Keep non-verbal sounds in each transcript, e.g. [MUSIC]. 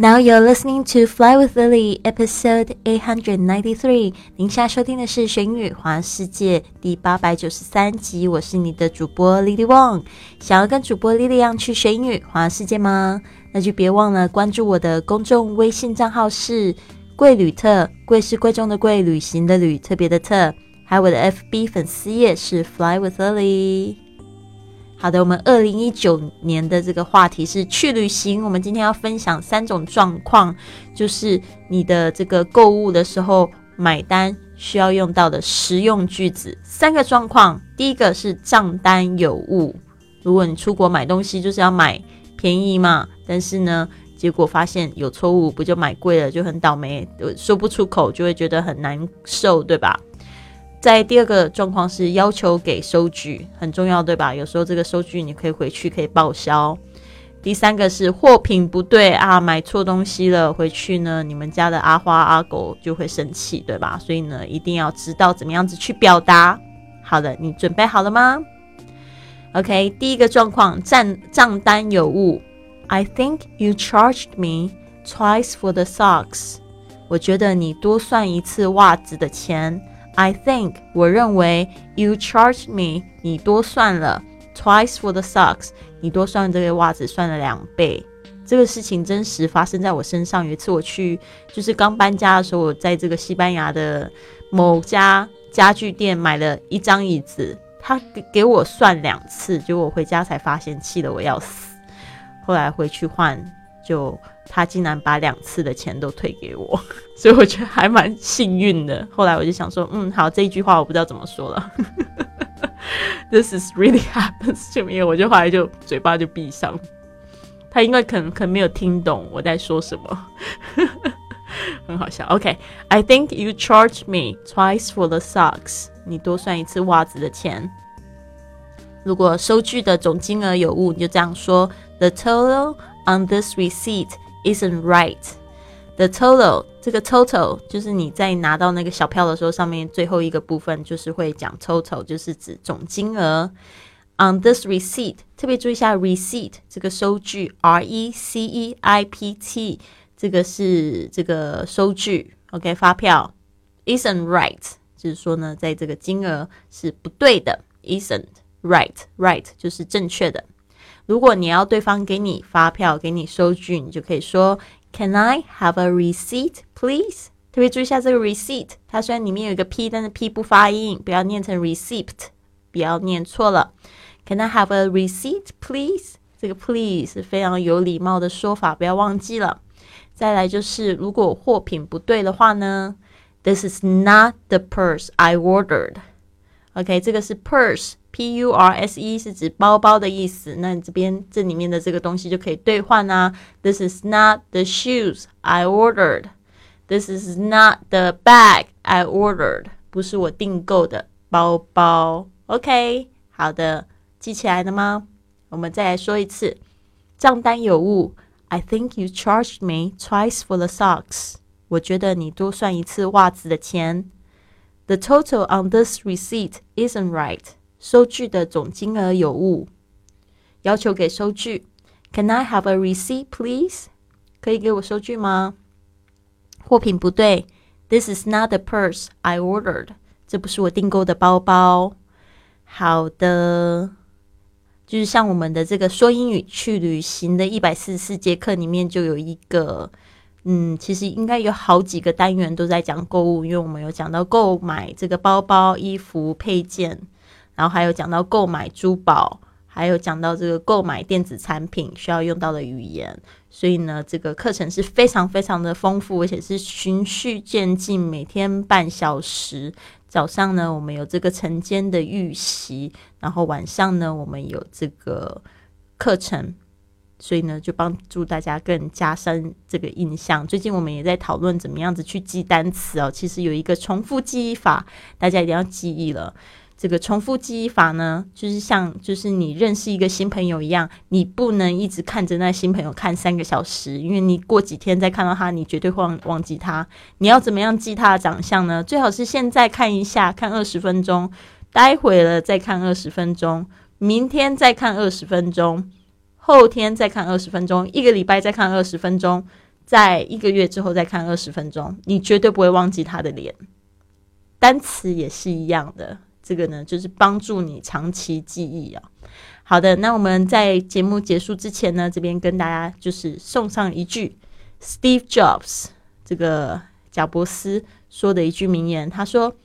Now you're listening to Fly with Lily, episode eight hundred ninety three。您现在收听的是《玄宇环世界》第八百九十三集。我是你的主播 Lily Wong。想要跟主播 Lily 一样去玄宇环世界吗？那就别忘了关注我的公众微信账号是“贵旅特”，贵是贵重的贵，旅行的旅，特别的特。还有我的 FB 粉丝页是 Fly with Lily。好的，我们二零一九年的这个话题是去旅行。我们今天要分享三种状况，就是你的这个购物的时候买单需要用到的实用句子。三个状况，第一个是账单有误。如果你出国买东西就是要买便宜嘛，但是呢，结果发现有错误，不就买贵了，就很倒霉，说不出口，就会觉得很难受，对吧？在第二个状况是要求给收据，很重要，对吧？有时候这个收据你可以回去可以报销。第三个是货品不对啊，买错东西了，回去呢，你们家的阿花阿狗就会生气，对吧？所以呢，一定要知道怎么样子去表达。好的，你准备好了吗？OK，第一个状况账账单有误。I think you charged me twice for the socks。我觉得你多算一次袜子的钱。I think 我认为 you charge me 你多算了 twice for the socks 你多算这个袜子算了两倍。这个事情真实发生在我身上。有一次我去就是刚搬家的时候，我在这个西班牙的某家家具店买了一张椅子，他给给我算两次，结果我回家才发现，气得我要死。后来回去换。就他竟然把两次的钱都退给我，[LAUGHS] 所以我觉得还蛮幸运的。后来我就想说，嗯，好，这一句话我不知道怎么说了。[LAUGHS] This is really [LAUGHS] happens to me。我就后来就嘴巴就闭上。他应该可能可能没有听懂我在说什么，很好笑。OK，I think you charge me twice for the socks。你多算一次袜子的钱。如果收据的总金额有误，你就这样说：The total。On this receipt isn't right. The total 这个 total 就是你在拿到那个小票的时候，上面最后一个部分就是会讲 total，就是指总金额。On this receipt 特别注意一下 receipt 这个收据，R E C E I P T 这个是这个收据，OK 发票 isn't right，就是说呢，在这个金额是不对的，isn't right，right 就是正确的。如果你要对方给你发票、给你收据，你就可以说 Can I have a receipt, please？特别注意一下这个 receipt，它虽然里面有一个 p，但是 p 不发音，不要念成 receipt，不要念错了。Can I have a receipt, please？这个 please 是非常有礼貌的说法，不要忘记了。再来就是，如果货品不对的话呢？This is not the purse I ordered。 OK，这个是 purse。P U R S E 是指包包的意思，那你这边这里面的这个东西就可以兑换啊。This is not the shoes I ordered. This is not the bag I ordered. 不是我订购的包包。OK，好的，记起来了吗？我们再来说一次，账单有误。I think you charged me twice for the socks. 我觉得你多算一次袜子的钱。The total on this receipt isn't right. 收据的总金额有误，要求给收据。Can I have a receipt, please？可以给我收据吗？货品不对。This is not the purse I ordered。这不是我订购的包包。好的，就是像我们的这个说英语去旅行的一百四十四节课里面，就有一个，嗯，其实应该有好几个单元都在讲购物，因为我们有讲到购买这个包包、衣服、配件。然后还有讲到购买珠宝，还有讲到这个购买电子产品需要用到的语言，所以呢，这个课程是非常非常的丰富，而且是循序渐进，每天半小时。早上呢，我们有这个晨间的预习，然后晚上呢，我们有这个课程，所以呢，就帮助大家更加深这个印象。最近我们也在讨论怎么样子去记单词哦，其实有一个重复记忆法，大家一定要记忆了。这个重复记忆法呢，就是像就是你认识一个新朋友一样，你不能一直看着那新朋友看三个小时，因为你过几天再看到他，你绝对会忘记他。你要怎么样记他的长相呢？最好是现在看一下，看二十分钟，待会了再看二十分钟，明天再看二十分钟，后天再看二十分钟，一个礼拜再看二十分钟。在一个月之后再看二十分钟，你绝对不会忘记他的脸。单词也是一样的，这个呢就是帮助你长期记忆啊。好的，那我们在节目结束之前呢，这边跟大家就是送上一句 Steve Jobs 这个贾伯斯说的一句名言，他说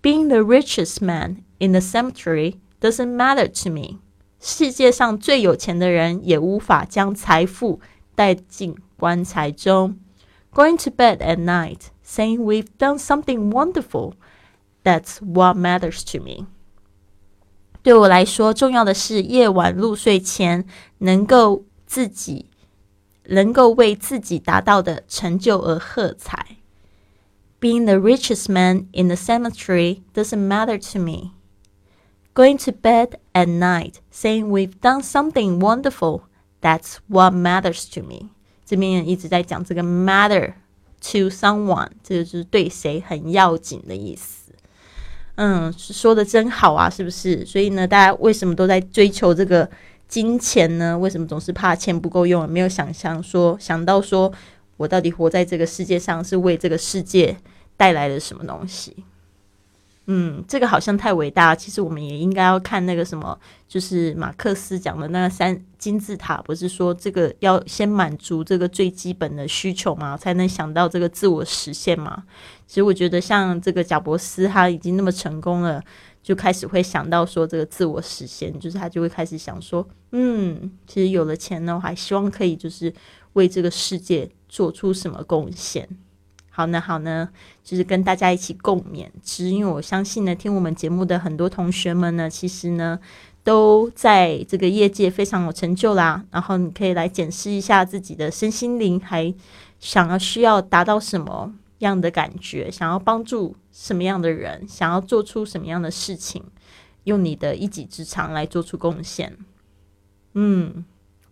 ：“Being the richest man in the cemetery doesn't matter to me。”世界上最有钱的人也无法将财富带进棺材中。Going to bed at night saying we've done something wonderful, that's what matters to me. 对我来说，重要的是夜晚入睡前能够自己能够为自己达到的成就而喝彩。Being the richest man in the cemetery doesn't matter to me. Going to bed at night saying we've done something wonderful. That's what matters to me. 这边一直在讲这个 matter to someone，这个就是对谁很要紧的意思。嗯，说的真好啊，是不是？所以呢，大家为什么都在追求这个金钱呢？为什么总是怕钱不够用？没有想象说，想到说我到底活在这个世界上是为这个世界带来了什么东西？嗯，这个好像太伟大。其实我们也应该要看那个什么，就是马克思讲的那个三金字塔，不是说这个要先满足这个最基本的需求嘛，才能想到这个自我实现嘛。其实我觉得像这个贾伯斯他已经那么成功了，就开始会想到说这个自我实现，就是他就会开始想说，嗯，其实有了钱呢，我还希望可以就是为这个世界做出什么贡献。好呢，好呢，就是跟大家一起共勉之，因为我相信呢，听我们节目的很多同学们呢，其实呢，都在这个业界非常有成就啦。然后你可以来检视一下自己的身心灵，还想要需要达到什么样的感觉，想要帮助什么样的人，想要做出什么样的事情，用你的一己之长来做出贡献。嗯，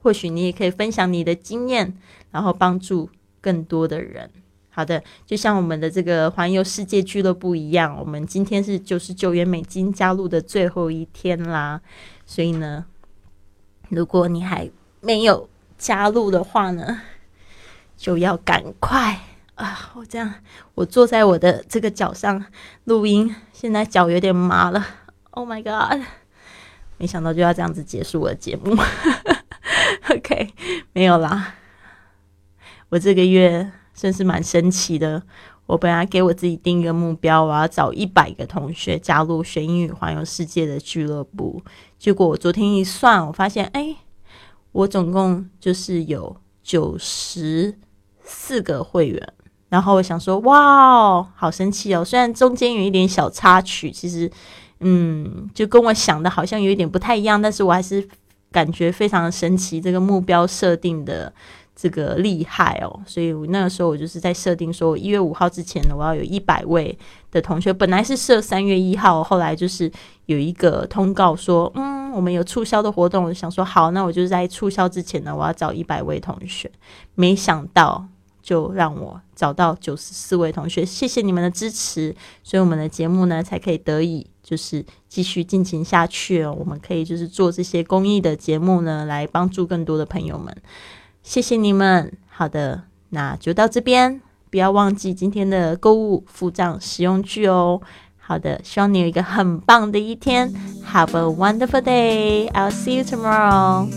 或许你也可以分享你的经验，然后帮助更多的人。好的，就像我们的这个环游世界俱乐部一样，我们今天是九十九元美金加入的最后一天啦。所以呢，如果你还没有加入的话呢，就要赶快啊！我这样，我坐在我的这个脚上录音，现在脚有点麻了。Oh my god！没想到就要这样子结束我的节目。[LAUGHS] OK，没有啦，我这个月。真是蛮神奇的。我本来给我自己定一个目标，我要找一百个同学加入学英语环游世界的俱乐部。结果我昨天一算，我发现，哎，我总共就是有九十四个会员。然后我想说，哇，好神奇哦！虽然中间有一点小插曲，其实，嗯，就跟我想的好像有一点不太一样，但是我还是感觉非常神奇。这个目标设定的。这个厉害哦，所以那个时候我就是在设定说，我一月五号之前呢，我要有一百位的同学。本来是设三月一号，后来就是有一个通告说，嗯，我们有促销的活动，我想说好，那我就在促销之前呢，我要找一百位同学。没想到就让我找到九十四位同学，谢谢你们的支持，所以我们的节目呢才可以得以就是继续进行下去哦。我们可以就是做这些公益的节目呢，来帮助更多的朋友们。谢谢你们，好的，那就到这边，不要忘记今天的购物付账使用句哦。好的，希望你有一个很棒的一天，Have a wonderful day. I'll see you tomorrow.